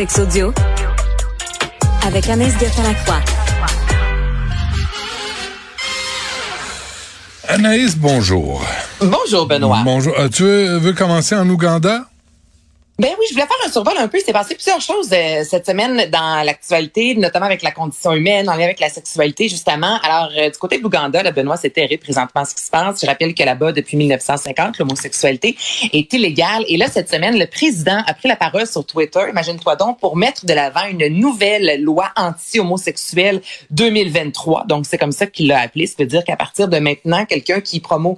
Sex audio avec Anaïs Gertin-Lacroix. Anaïs, bonjour. Bonjour, Benoît. Bonjour. Euh, tu veux, veux commencer en Ouganda? Ben oui, je voulais faire un survol un peu. Il s'est passé plusieurs choses euh, cette semaine dans l'actualité, notamment avec la condition humaine, en lien avec la sexualité, justement. Alors, euh, du côté de l'Ouganda, le Benoît, c'est terrible présentement ce qui se passe. Je rappelle que là-bas, depuis 1950, l'homosexualité est illégale. Et là, cette semaine, le président a pris la parole sur Twitter, imagine-toi donc, pour mettre de l'avant une nouvelle loi anti-homosexuelle 2023. Donc, c'est comme ça qu'il l'a appelé. Ça veut dire qu'à partir de maintenant, quelqu'un qui promeut,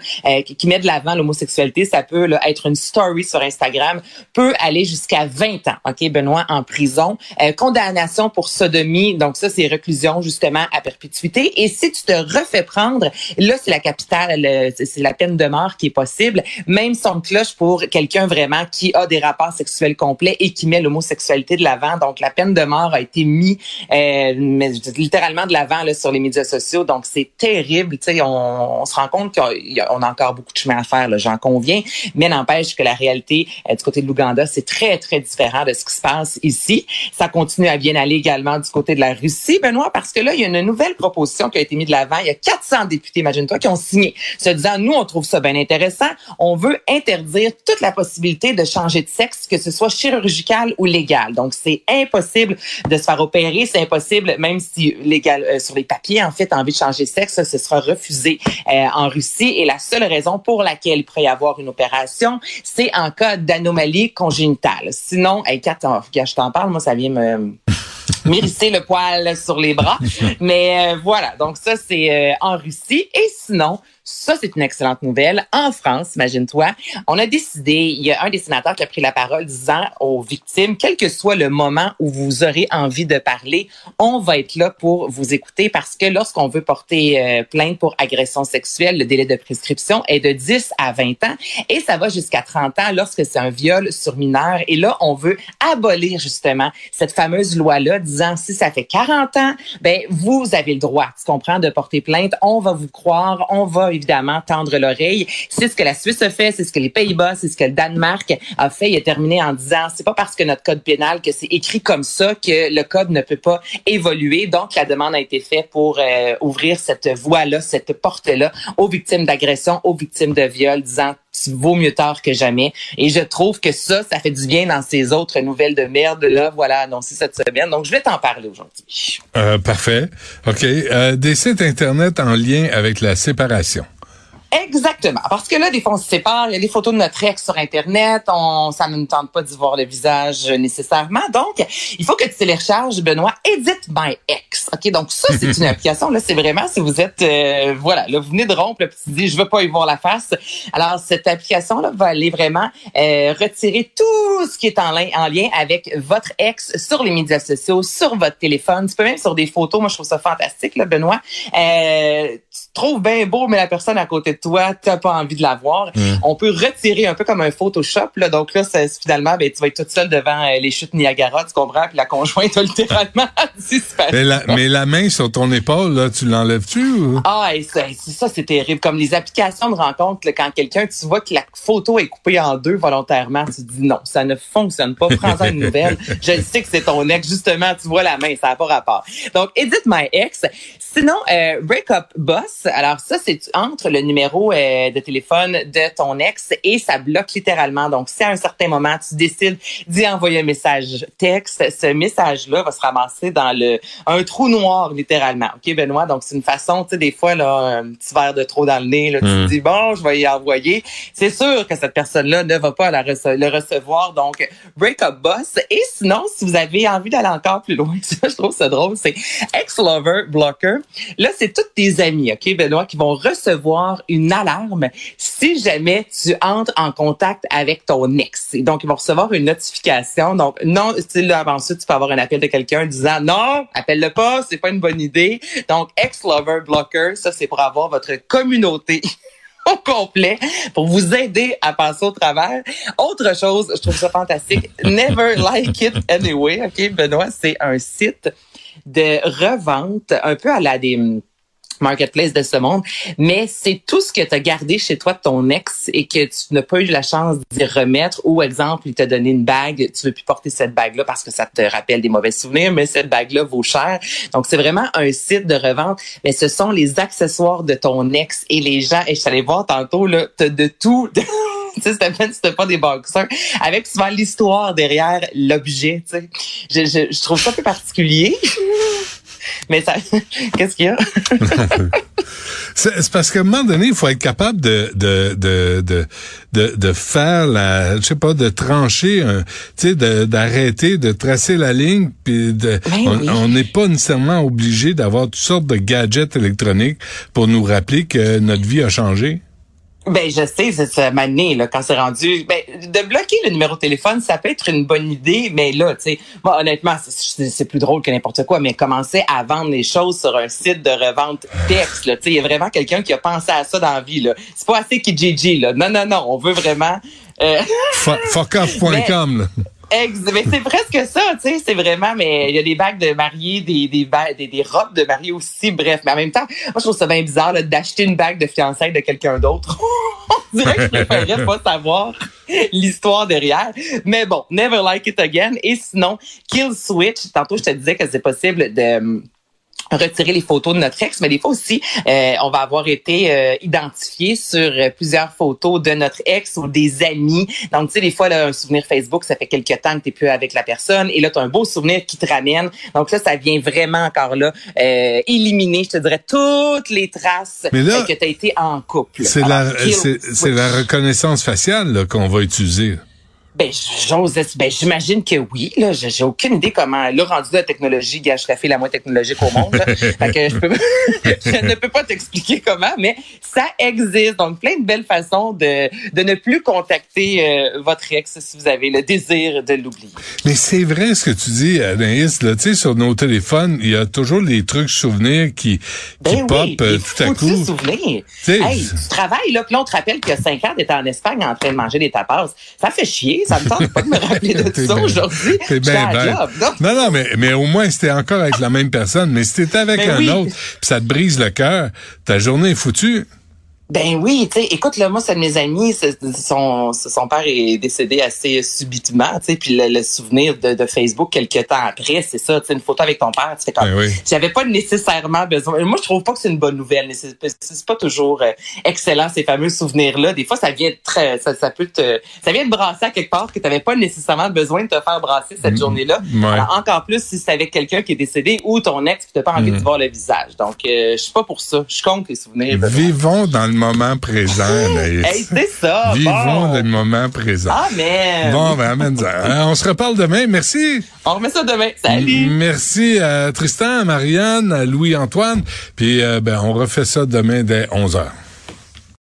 qui met de l'avant l'homosexualité, ça peut là, être une story sur Instagram, peut aller jusqu'à 20 ans, OK, Benoît, en prison. Euh, condamnation pour sodomie, donc ça, c'est reclusion justement à perpétuité. Et si tu te refais prendre, là, c'est la capitale, c'est la peine de mort qui est possible. Même son cloche pour quelqu'un vraiment qui a des rapports sexuels complets et qui met l'homosexualité de l'avant. Donc, la peine de mort a été mise euh, littéralement de l'avant sur les médias sociaux. Donc, c'est terrible. Tu sais, on, on, se rend compte qu'on a, encore beaucoup de chemin à faire, j'en conviens. Mais n'empêche que la réalité euh, du côté de l'Ouganda, c'est très, très différent de ce qui se passe ici. Ça continue à bien aller également du côté de la Russie, Benoît, parce que là, il y a une nouvelle proposition qui a été mise de l'avant. Il y a 400 députés, imagine-toi, qui ont signé, se disant, nous, on trouve ça bien intéressant. On veut interdire toute la possibilité de changer de sexe, que ce soit chirurgical ou légal. Donc, c'est impossible de se faire opérer. C'est impossible, même si légal, euh, sur les papiers, en fait, envie de changer de sexe, ce sera refusé euh, en Russie. Et la seule raison pour laquelle il pourrait y avoir une opération, c'est en cas d'anomalie congénitale Sinon, hey, Kat, je t'en parle, moi, ça vient me m'hérisser le poil sur les bras. Mais euh, voilà, donc ça, c'est euh, en Russie. Et sinon, ça, c'est une excellente nouvelle. En France, imagine-toi, on a décidé, il y a un des sénateurs qui a pris la parole disant aux victimes, quel que soit le moment où vous aurez envie de parler, on va être là pour vous écouter parce que lorsqu'on veut porter euh, plainte pour agression sexuelle, le délai de prescription est de 10 à 20 ans et ça va jusqu'à 30 ans lorsque c'est un viol sur mineur. Et là, on veut abolir justement cette fameuse loi-là disant si ça fait 40 ans, ben vous avez le droit, tu comprends, de porter plainte. On va vous croire, on va évidemment tendre l'oreille. C'est ce que la Suisse a fait, c'est ce que les Pays-Bas, c'est ce que le Danemark a fait. Il a terminé en disant, c'est pas parce que notre code pénal que c'est écrit comme ça que le code ne peut pas évoluer. Donc, la demande a été faite pour euh, ouvrir cette voie-là, cette porte-là aux victimes d'agression, aux victimes de viol, disant vaut mieux tard que jamais. Et je trouve que ça, ça fait du bien dans ces autres nouvelles de merde là, voilà, annoncées cette semaine. Donc, je vais t'en parler aujourd'hui. Euh, parfait. OK. Euh, des sites Internet en lien avec la séparation. Exactement. Parce que là, des fois, on se sépare. Il y a des photos de notre ex sur Internet. On, ça ne nous tente pas d'y voir le visage nécessairement. Donc, il faut que tu télécharges, Benoît, Edit My Ex. OK? Donc, ça, c'est une application. Là, c'est vraiment si vous êtes, euh, voilà, là, vous venez de rompre, le petit dit, je veux pas y voir la face. Alors, cette application-là va aller vraiment euh, retirer tout ce qui est en lien, en lien avec votre ex sur les médias sociaux, sur votre téléphone. Tu peux même sur des photos. Moi, je trouve ça fantastique, là, Benoît. Euh, tu trouves bien beau, mais la personne à côté de toi, t'as pas envie de la voir. On peut retirer un peu comme un Photoshop. Là. Donc là, finalement, ben, tu vas être toute seule devant euh, les chutes Niagara, tu comprends? Puis la conjointe a littéralement disparu. Mais la, mais la main sur ton épaule, là, tu l'enlèves-tu? Ou? Ah, et ça, ça c'est terrible. Comme les applications de rencontre, là, quand quelqu'un, tu vois que la photo est coupée en deux volontairement, tu dis non, ça ne fonctionne pas. Prends-en une nouvelle. Je sais que c'est ton ex. Justement, tu vois la main, ça n'a pas rapport. Donc, Edit My Ex. Sinon, euh, Breakup Boss. Alors ça, c'est entre le numéro euh, de téléphone de ton ex et ça bloque littéralement. Donc, si à un certain moment, tu décides d'y envoyer un message texte, ce message-là va se ramasser dans le un trou noir, littéralement. OK, Benoît? Donc, c'est une façon, tu sais, des fois, là, un petit verre de trop dans le nez, là, tu te hmm. dis, bon, je vais y envoyer. C'est sûr que cette personne-là ne va pas la le recevoir. Donc, break-up boss. Et sinon, si vous avez envie d'aller encore plus loin, ça, je trouve ça drôle, c'est ex-lover blocker. Là, c'est tous tes amis, OK, Benoît, qui vont recevoir une alarme si jamais tu entres en contact avec ton ex. donc, ils vont recevoir une notification. Donc, non, là, avant ça, tu peux avoir un appel de quelqu'un disant non, appelle-le pas, c'est pas une bonne idée. Donc, ex-lover blocker, ça, c'est pour avoir votre communauté au complet pour vous aider à passer au travers. Autre chose, je trouve ça fantastique. Never like it anyway. OK, Benoît, c'est un site de revente un peu à la des marketplace de ce monde, mais c'est tout ce que tu as gardé chez toi de ton ex et que tu n'as pas eu la chance d'y remettre ou exemple, il t'a donné une bague, tu veux plus porter cette bague-là parce que ça te rappelle des mauvais souvenirs, mais cette bague-là vaut cher. Donc, c'est vraiment un site de revente, mais ce sont les accessoires de ton ex et les gens, et je t'allais voir tantôt, là, t'as de tout. tu sais, c'était pas des boxers, avec souvent l'histoire derrière l'objet, tu sais. Je, je, je trouve ça un peu particulier. Mais ça, qu'est-ce qu'il y a? c'est parce qu'à un moment donné, il faut être capable de, de, de, de, de, faire la, je sais pas, de trancher, tu sais, d'arrêter, de, tracer la ligne, puis de, ben on n'est pas nécessairement obligé d'avoir toutes sortes de gadgets électroniques pour nous rappeler que notre vie a changé. Ben, je sais, c'est ça, mané, là, quand c'est rendu. Ben, de bloquer le numéro de téléphone, ça peut être une bonne idée, mais là, tu sais, moi, honnêtement, c'est plus drôle que n'importe quoi, mais commencer à vendre les choses sur un site de revente texte, là, tu sais, il y a vraiment quelqu'un qui a pensé à ça dans la vie, là. C'est pas assez Kijiji, là. Non, non, non, on veut vraiment. Euh... Fuckoff.com, là. Mais c'est presque ça, tu sais, c'est vraiment, mais il y a des bagues de mariée, des, des, des, robes de mariée aussi, bref. Mais en même temps, moi, je trouve ça bien bizarre d'acheter une bague de fiançailles de quelqu'un d'autre. On dirait que je préférerais pas savoir l'histoire derrière. Mais bon, never like it again. Et sinon, Kill Switch, tantôt, je te disais que c'est possible de retirer les photos de notre ex, mais des fois aussi, euh, on va avoir été euh, identifié sur euh, plusieurs photos de notre ex ou des amis. Donc, tu sais, des fois, là, un souvenir Facebook, ça fait quelque temps que tu plus avec la personne, et là, tu as un beau souvenir qui te ramène. Donc là, ça vient vraiment encore là éliminer, je te dirais, toutes les traces que tu as été en couple. C'est la, c'est la reconnaissance faciale qu'on va utiliser. Ben, j'ose, ben, j'imagine que oui, là. J'ai aucune idée comment, là, rendu la technologie, gâche la fille la moins technologique au monde, là. fait que je, peux, je ne peux pas t'expliquer comment, mais ça existe. Donc, plein de belles façons de, de ne plus contacter euh, votre ex si vous avez le désir de l'oublier. Mais c'est vrai ce que tu dis, Anaïs, là. Tu sais, sur nos téléphones, il y a toujours les trucs souvenirs qui, qui ben pop euh, tout à coup. souvenir. Hey, tu travailles, là, puis là, on te rappelle qu'il y a cinq ans, t'étais en Espagne en train de manger des tapas. Ça fait chier ça me tente pas de me rappeler de ça aujourd'hui. C'est bien Non, non, mais, mais au moins, c'était encore avec la même personne. Mais si t'étais avec un autre, puis ça te brise le cœur, ta journée est foutue. Ben oui, tu sais, écoute, là, moi, c'est de mes amis, son, son père est décédé assez subitement, tu sais, puis le, souvenir de, de, Facebook quelques temps après, c'est ça, tu sais, une photo avec ton père, tu fais comme, ben j'avais pas nécessairement besoin. Moi, je trouve pas que c'est une bonne nouvelle, c'est pas toujours euh, excellent ces fameux souvenirs-là. Des fois, ça vient très, ça, ça peut te, ça vient te brasser à quelque part que t'avais pas nécessairement besoin de te faire brasser cette mm. journée-là. Alors, encore plus si c'est avec quelqu'un qui est décédé ou ton ex, tu t'as pas envie de mm. voir le visage. Donc, euh, je suis pas pour ça. Je compte les souvenirs. Vivons dans le moment présent, Hey, c'est ça. Vivons le moment présent. Amen. Bon, ben, amen. Hein, on se reparle demain. Merci. On remet ça demain. Salut. merci à Tristan, à Marianne, à Louis-Antoine. Puis, euh, ben, on refait ça demain dès 11 heures.